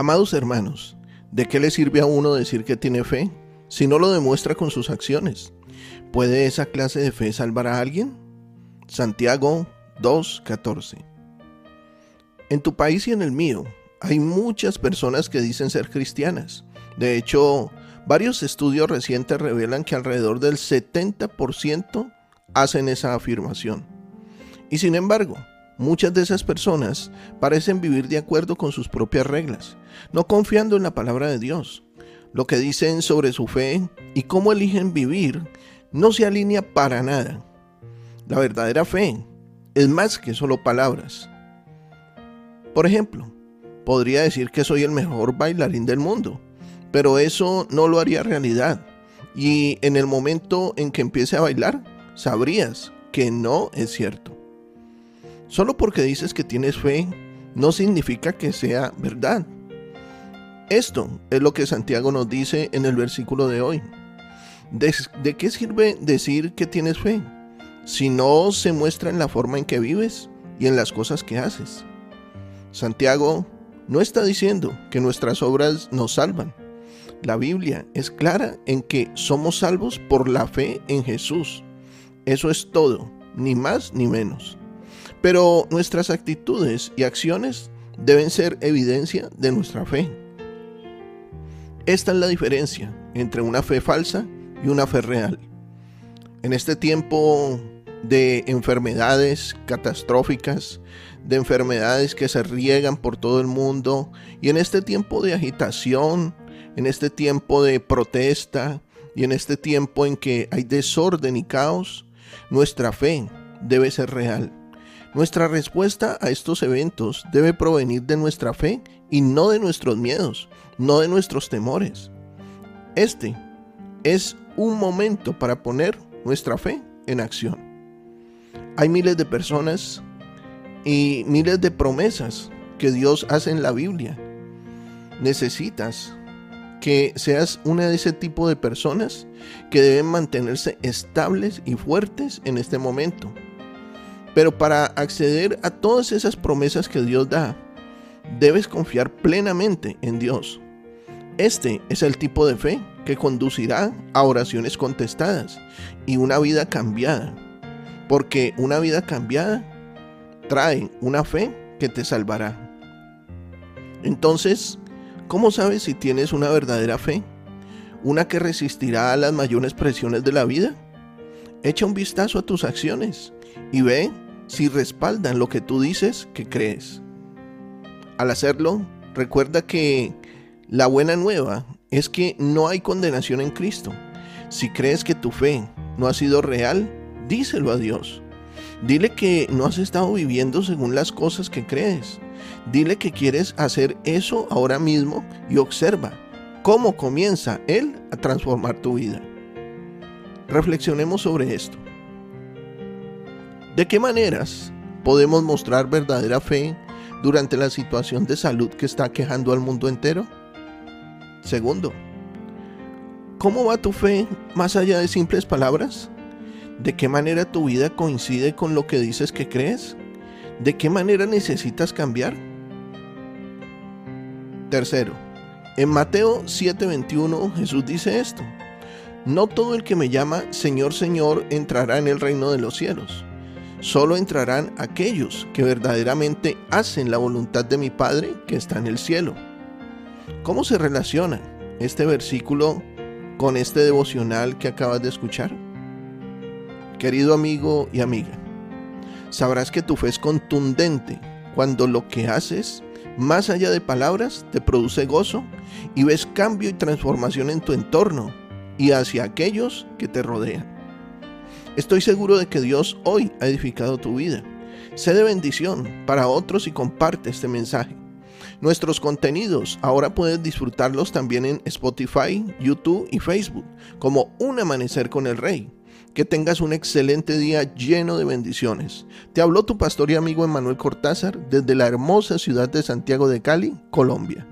Amados hermanos, ¿de qué le sirve a uno decir que tiene fe si no lo demuestra con sus acciones? ¿Puede esa clase de fe salvar a alguien? Santiago 2.14 En tu país y en el mío hay muchas personas que dicen ser cristianas. De hecho, varios estudios recientes revelan que alrededor del 70% hacen esa afirmación. Y sin embargo, Muchas de esas personas parecen vivir de acuerdo con sus propias reglas, no confiando en la palabra de Dios. Lo que dicen sobre su fe y cómo eligen vivir no se alinea para nada. La verdadera fe es más que solo palabras. Por ejemplo, podría decir que soy el mejor bailarín del mundo, pero eso no lo haría realidad. Y en el momento en que empiece a bailar, sabrías que no es cierto. Solo porque dices que tienes fe no significa que sea verdad. Esto es lo que Santiago nos dice en el versículo de hoy. ¿De, ¿De, qué sirve decir que tienes fe si no se muestra en la forma en que vives y en las cosas que haces? Santiago no está diciendo que nuestras obras nos salvan. La Biblia es clara en que somos salvos por la fe en Jesús. Eso es todo, ni más ni menos. Pero nuestras actitudes y acciones deben ser evidencia de nuestra fe. Esta es la diferencia entre una fe falsa y una fe real. En este tiempo de enfermedades catastróficas, de enfermedades que se riegan por todo el mundo, y en este tiempo de agitación, en este tiempo de protesta, y en este tiempo en que hay desorden y caos, nuestra fe debe ser real. Nuestra respuesta a estos eventos debe provenir de nuestra fe y no de nuestros miedos, no de nuestros temores. Este es un momento para poner nuestra fe en acción. Hay miles de personas y miles de promesas que Dios hace en la Biblia. Necesitas que seas una de ese tipo de personas que deben mantenerse estables y fuertes en este momento. Pero para acceder a todas esas promesas que Dios da, debes confiar plenamente en Dios. Este es el tipo de fe que conducirá a oraciones contestadas y una vida cambiada. Porque una vida cambiada trae una fe que te salvará. Entonces, ¿cómo sabes si tienes una verdadera fe? ¿Una que resistirá a las mayores presiones de la vida? Echa un vistazo a tus acciones y ve si respaldan lo que tú dices que crees. Al hacerlo, recuerda que la buena nueva es que no hay condenación en Cristo. Si crees que tu fe no ha sido real, díselo a Dios. Dile que no has estado viviendo según las cosas que crees. Dile que quieres hacer eso ahora mismo y observa cómo comienza Él a transformar tu vida. Reflexionemos sobre esto. ¿De qué maneras podemos mostrar verdadera fe durante la situación de salud que está quejando al mundo entero? Segundo, ¿cómo va tu fe más allá de simples palabras? ¿De qué manera tu vida coincide con lo que dices que crees? ¿De qué manera necesitas cambiar? Tercero, en Mateo 7:21 Jesús dice esto, no todo el que me llama Señor, Señor entrará en el reino de los cielos solo entrarán aquellos que verdaderamente hacen la voluntad de mi Padre que está en el cielo. ¿Cómo se relaciona este versículo con este devocional que acabas de escuchar? Querido amigo y amiga, sabrás que tu fe es contundente cuando lo que haces, más allá de palabras, te produce gozo y ves cambio y transformación en tu entorno y hacia aquellos que te rodean. Estoy seguro de que Dios hoy ha edificado tu vida. Sé de bendición para otros y comparte este mensaje. Nuestros contenidos ahora puedes disfrutarlos también en Spotify, YouTube y Facebook, como Un Amanecer con el Rey. Que tengas un excelente día lleno de bendiciones. Te habló tu pastor y amigo Emanuel Cortázar desde la hermosa ciudad de Santiago de Cali, Colombia.